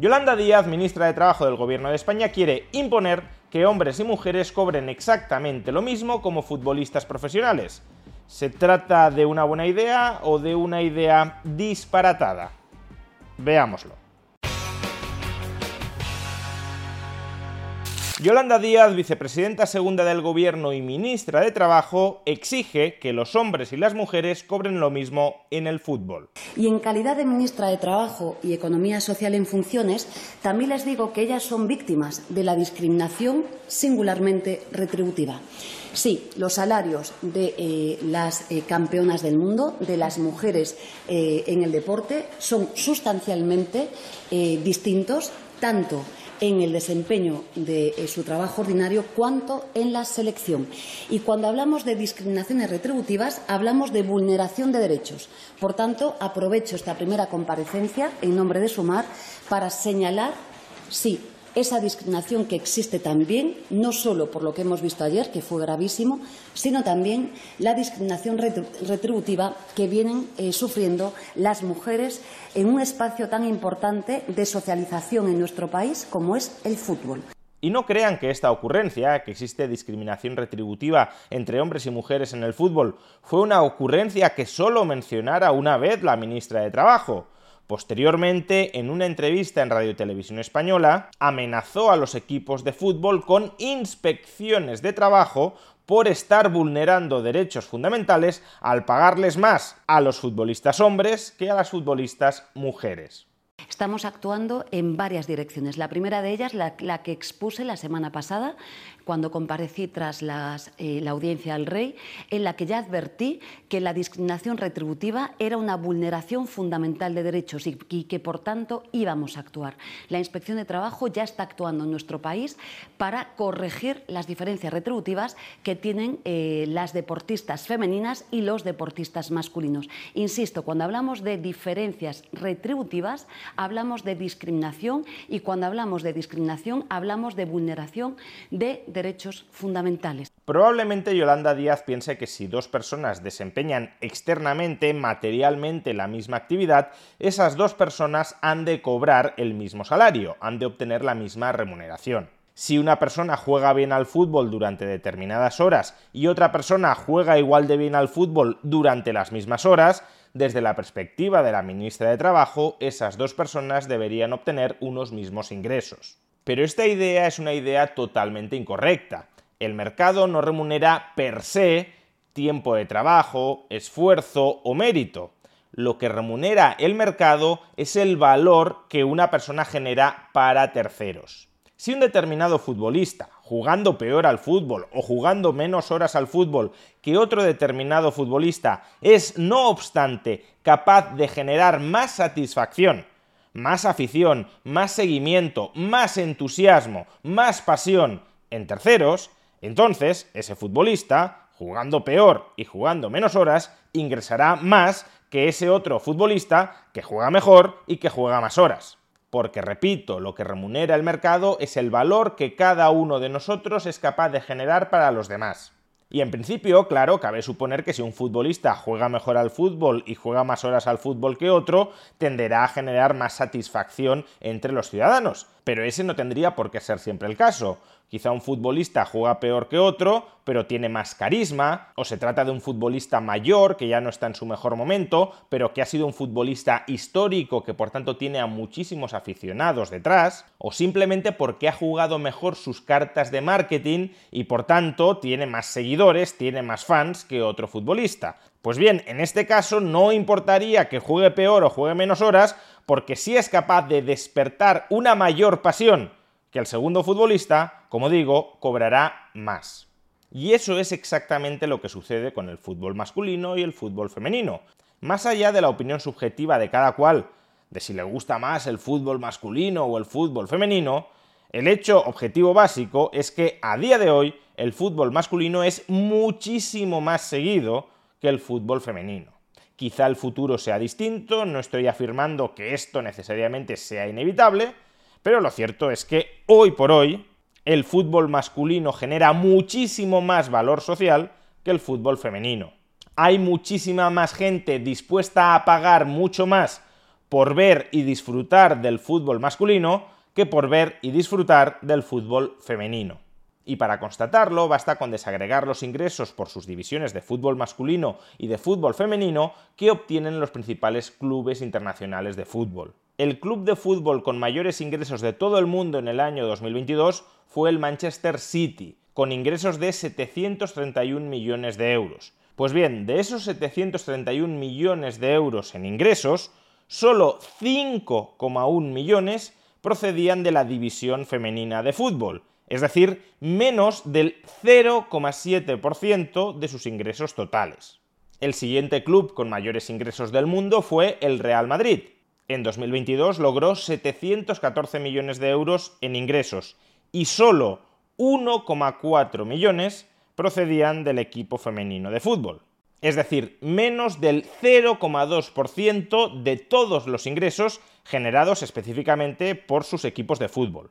Yolanda Díaz, ministra de Trabajo del Gobierno de España, quiere imponer que hombres y mujeres cobren exactamente lo mismo como futbolistas profesionales. ¿Se trata de una buena idea o de una idea disparatada? Veámoslo. Yolanda Díaz, vicepresidenta segunda del Gobierno y ministra de Trabajo, exige que los hombres y las mujeres cobren lo mismo en el fútbol. Y en calidad de ministra de Trabajo y Economía Social en funciones, también les digo que ellas son víctimas de la discriminación singularmente retributiva. Sí, los salarios de eh, las eh, campeonas del mundo, de las mujeres eh, en el deporte, son sustancialmente distintos, tanto en el desempeño de eh, su trabajo ordinario cuanto en la selección. Y cuando hablamos de discriminaciones retributivas, hablamos de vulneración de derechos. Por tanto, aprovecho esta primera comparecencia en nombre de Sumar para señalar, sí, esa discriminación que existe también, no solo por lo que hemos visto ayer, que fue gravísimo, sino también la discriminación retributiva que vienen eh, sufriendo las mujeres en un espacio tan importante de socialización en nuestro país como es el fútbol. Y no crean que esta ocurrencia, que existe discriminación retributiva entre hombres y mujeres en el fútbol, fue una ocurrencia que solo mencionara una vez la ministra de Trabajo. Posteriormente, en una entrevista en Radio Televisión Española, amenazó a los equipos de fútbol con inspecciones de trabajo por estar vulnerando derechos fundamentales al pagarles más a los futbolistas hombres que a las futbolistas mujeres. Estamos actuando en varias direcciones. La primera de ellas, la, que expuse la semana pasada, cuando comparecí tras eh, la audiencia al rey, en la que ya advertí que la discriminación retributiva era una vulneración fundamental de derechos y, que, por tanto, íbamos a actuar. La Inspección de Trabajo ya está actuando en nuestro país para corregir las diferencias retributivas que tienen eh, las deportistas femeninas y los deportistas masculinos. Insisto, cuando hablamos de diferencias retributivas, hablamos de discriminación y cuando hablamos de discriminación hablamos de vulneración de derechos fundamentales. Probablemente Yolanda Díaz piense que si dos personas desempeñan externamente, materialmente la misma actividad, esas dos personas han de cobrar el mismo salario, han de obtener la misma remuneración. Si una persona juega bien al fútbol durante determinadas horas y otra persona juega igual de bien al fútbol durante las mismas horas, desde la perspectiva de la ministra de Trabajo, esas dos personas deberían obtener unos mismos ingresos. Pero esta idea es una idea totalmente incorrecta. El mercado no remunera per se tiempo de trabajo, esfuerzo o mérito. Lo que remunera el mercado es el valor que una persona genera para terceros. Si un determinado futbolista, jugando peor al fútbol o jugando menos horas al fútbol que otro determinado futbolista, es no obstante capaz de generar más satisfacción, más afición, más seguimiento, más entusiasmo, más pasión en terceros, entonces ese futbolista, jugando peor y jugando menos horas, ingresará más que ese otro futbolista que juega mejor y que juega más horas. Porque, repito, lo que remunera el mercado es el valor que cada uno de nosotros es capaz de generar para los demás. Y en principio, claro, cabe suponer que si un futbolista juega mejor al fútbol y juega más horas al fútbol que otro, tenderá a generar más satisfacción entre los ciudadanos. Pero ese no tendría por qué ser siempre el caso. Quizá un futbolista juega peor que otro, pero tiene más carisma, o se trata de un futbolista mayor que ya no está en su mejor momento, pero que ha sido un futbolista histórico que por tanto tiene a muchísimos aficionados detrás, o simplemente porque ha jugado mejor sus cartas de marketing y por tanto tiene más seguidores, tiene más fans que otro futbolista. Pues bien, en este caso no importaría que juegue peor o juegue menos horas, porque si es capaz de despertar una mayor pasión que el segundo futbolista, como digo, cobrará más. Y eso es exactamente lo que sucede con el fútbol masculino y el fútbol femenino. Más allá de la opinión subjetiva de cada cual, de si le gusta más el fútbol masculino o el fútbol femenino, el hecho objetivo básico es que a día de hoy el fútbol masculino es muchísimo más seguido que el fútbol femenino. Quizá el futuro sea distinto, no estoy afirmando que esto necesariamente sea inevitable, pero lo cierto es que hoy por hoy el fútbol masculino genera muchísimo más valor social que el fútbol femenino. Hay muchísima más gente dispuesta a pagar mucho más por ver y disfrutar del fútbol masculino que por ver y disfrutar del fútbol femenino. Y para constatarlo basta con desagregar los ingresos por sus divisiones de fútbol masculino y de fútbol femenino que obtienen los principales clubes internacionales de fútbol. El club de fútbol con mayores ingresos de todo el mundo en el año 2022 fue el Manchester City, con ingresos de 731 millones de euros. Pues bien, de esos 731 millones de euros en ingresos, solo 5,1 millones procedían de la división femenina de fútbol, es decir, menos del 0,7% de sus ingresos totales. El siguiente club con mayores ingresos del mundo fue el Real Madrid. En 2022 logró 714 millones de euros en ingresos y solo 1,4 millones procedían del equipo femenino de fútbol. Es decir, menos del 0,2% de todos los ingresos generados específicamente por sus equipos de fútbol.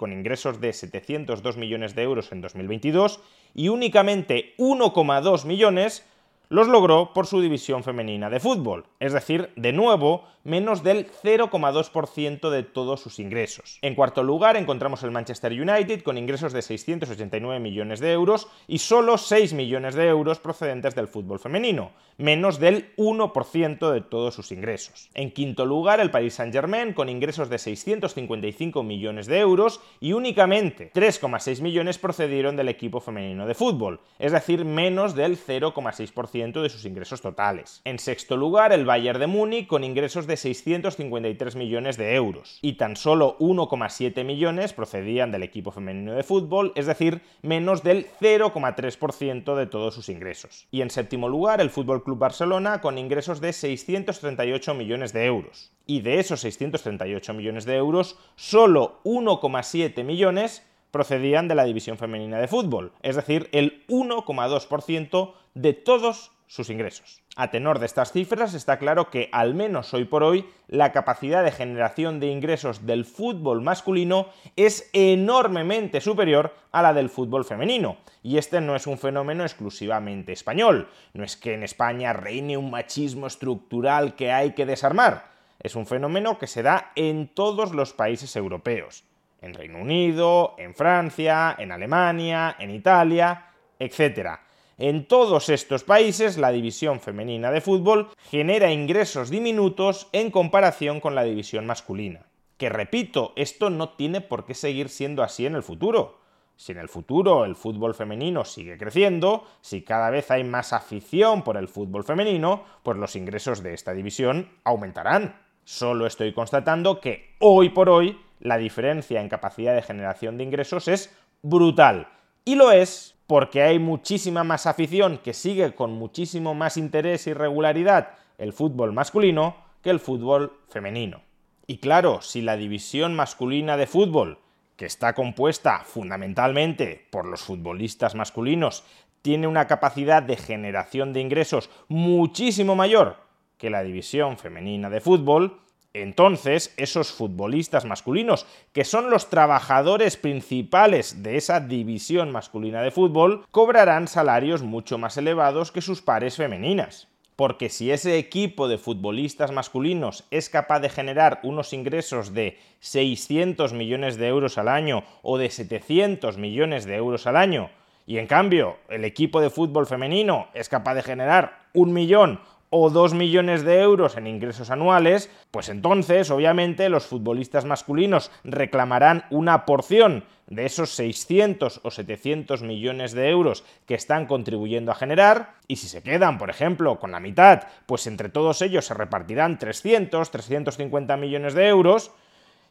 Con ingresos de 702 millones de euros en 2022 y únicamente 1,2 millones los logró por su división femenina de fútbol, es decir, de nuevo, menos del 0,2% de todos sus ingresos. En cuarto lugar encontramos el Manchester United con ingresos de 689 millones de euros y solo 6 millones de euros procedentes del fútbol femenino, menos del 1% de todos sus ingresos. En quinto lugar el Paris Saint-Germain con ingresos de 655 millones de euros y únicamente 3,6 millones procedieron del equipo femenino de fútbol, es decir, menos del 0,6% de sus ingresos totales. En sexto lugar, el Bayern de Múnich con ingresos de 653 millones de euros y tan solo 1,7 millones procedían del equipo femenino de fútbol, es decir, menos del 0,3% de todos sus ingresos. Y en séptimo lugar, el Fútbol Club Barcelona con ingresos de 638 millones de euros. Y de esos 638 millones de euros, solo 1,7 millones procedían de la división femenina de fútbol, es decir, el 1,2% de todos sus ingresos. A tenor de estas cifras está claro que, al menos hoy por hoy, la capacidad de generación de ingresos del fútbol masculino es enormemente superior a la del fútbol femenino. Y este no es un fenómeno exclusivamente español. No es que en España reine un machismo estructural que hay que desarmar. Es un fenómeno que se da en todos los países europeos en Reino Unido, en Francia, en Alemania, en Italia, etc. En todos estos países la división femenina de fútbol genera ingresos diminutos en comparación con la división masculina. Que repito, esto no tiene por qué seguir siendo así en el futuro. si en el futuro el fútbol femenino sigue creciendo, si cada vez hay más afición por el fútbol femenino, pues los ingresos de esta división aumentarán. Solo estoy constatando que hoy por hoy la diferencia en capacidad de generación de ingresos es brutal. Y lo es porque hay muchísima más afición que sigue con muchísimo más interés y regularidad el fútbol masculino que el fútbol femenino. Y claro, si la división masculina de fútbol que está compuesta fundamentalmente por los futbolistas masculinos, tiene una capacidad de generación de ingresos muchísimo mayor que la división femenina de fútbol, entonces esos futbolistas masculinos, que son los trabajadores principales de esa división masculina de fútbol, cobrarán salarios mucho más elevados que sus pares femeninas. Porque si ese equipo de futbolistas masculinos es capaz de generar unos ingresos de 600 millones de euros al año o de 700 millones de euros al año, y en cambio el equipo de fútbol femenino es capaz de generar un millón o 2 millones de euros en ingresos anuales, pues entonces, obviamente, los futbolistas masculinos reclamarán una porción de esos 600 o 700 millones de euros que están contribuyendo a generar, y si se quedan, por ejemplo, con la mitad, pues entre todos ellos se repartirán 300, 350 millones de euros,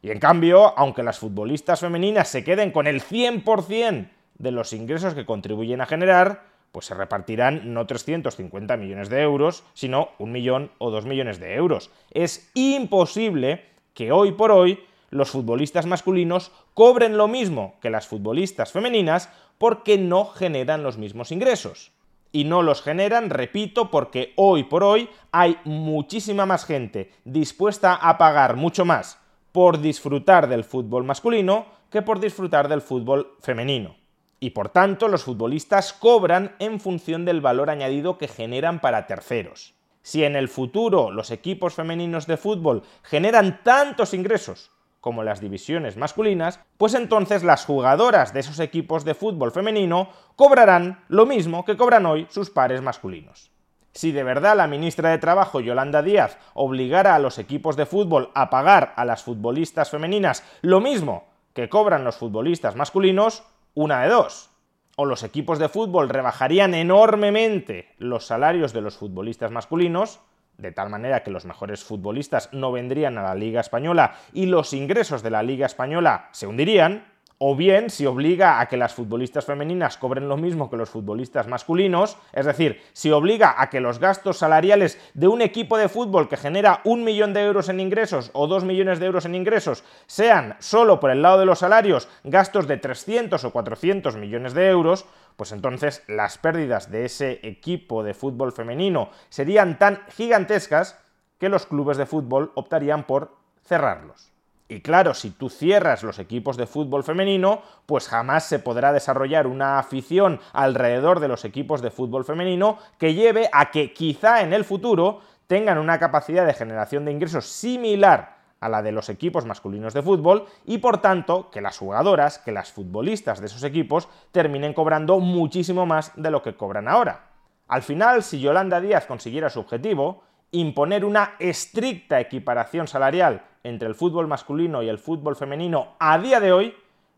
y en cambio, aunque las futbolistas femeninas se queden con el 100% de los ingresos que contribuyen a generar, pues se repartirán no 350 millones de euros, sino un millón o dos millones de euros. Es imposible que hoy por hoy los futbolistas masculinos cobren lo mismo que las futbolistas femeninas porque no generan los mismos ingresos. Y no los generan, repito, porque hoy por hoy hay muchísima más gente dispuesta a pagar mucho más por disfrutar del fútbol masculino que por disfrutar del fútbol femenino y por tanto los futbolistas cobran en función del valor añadido que generan para terceros. Si en el futuro los equipos femeninos de fútbol generan tantos ingresos como las divisiones masculinas, pues entonces las jugadoras de esos equipos de fútbol femenino cobrarán lo mismo que cobran hoy sus pares masculinos. Si de verdad la ministra de Trabajo, Yolanda Díaz, obligara a los equipos de fútbol a pagar a las futbolistas femeninas lo mismo que cobran los futbolistas masculinos, una de dos. O los equipos de fútbol rebajarían enormemente los salarios de los futbolistas masculinos, de tal manera que los mejores futbolistas no vendrían a la Liga Española y los ingresos de la Liga Española se hundirían, o bien si obliga a que las futbolistas femeninas cobren lo mismo que los futbolistas masculinos, es decir, si obliga a que los gastos salariales de un equipo de fútbol que genera un millón de euros en ingresos o dos millones de euros en ingresos sean solo por el lado de los salarios gastos de 300 o 400 millones de euros, pues entonces las pérdidas de ese equipo de fútbol femenino serían tan gigantescas que los clubes de fútbol optarían por cerrarlos. Y claro, si tú cierras los equipos de fútbol femenino, pues jamás se podrá desarrollar una afición alrededor de los equipos de fútbol femenino que lleve a que quizá en el futuro tengan una capacidad de generación de ingresos similar a la de los equipos masculinos de fútbol y por tanto que las jugadoras, que las futbolistas de esos equipos terminen cobrando muchísimo más de lo que cobran ahora. Al final, si Yolanda Díaz consiguiera su objetivo, imponer una estricta equiparación salarial entre el fútbol masculino y el fútbol femenino a día de hoy,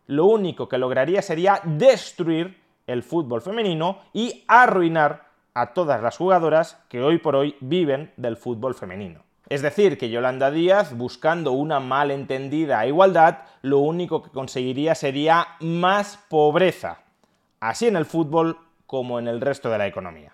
lo único que lograría sería destruir el fútbol femenino y arruinar a todas las jugadoras que hoy por hoy viven del fútbol femenino. Es decir, que Yolanda Díaz, buscando una malentendida igualdad, lo único que conseguiría sería más pobreza, así en el fútbol como en el resto de la economía.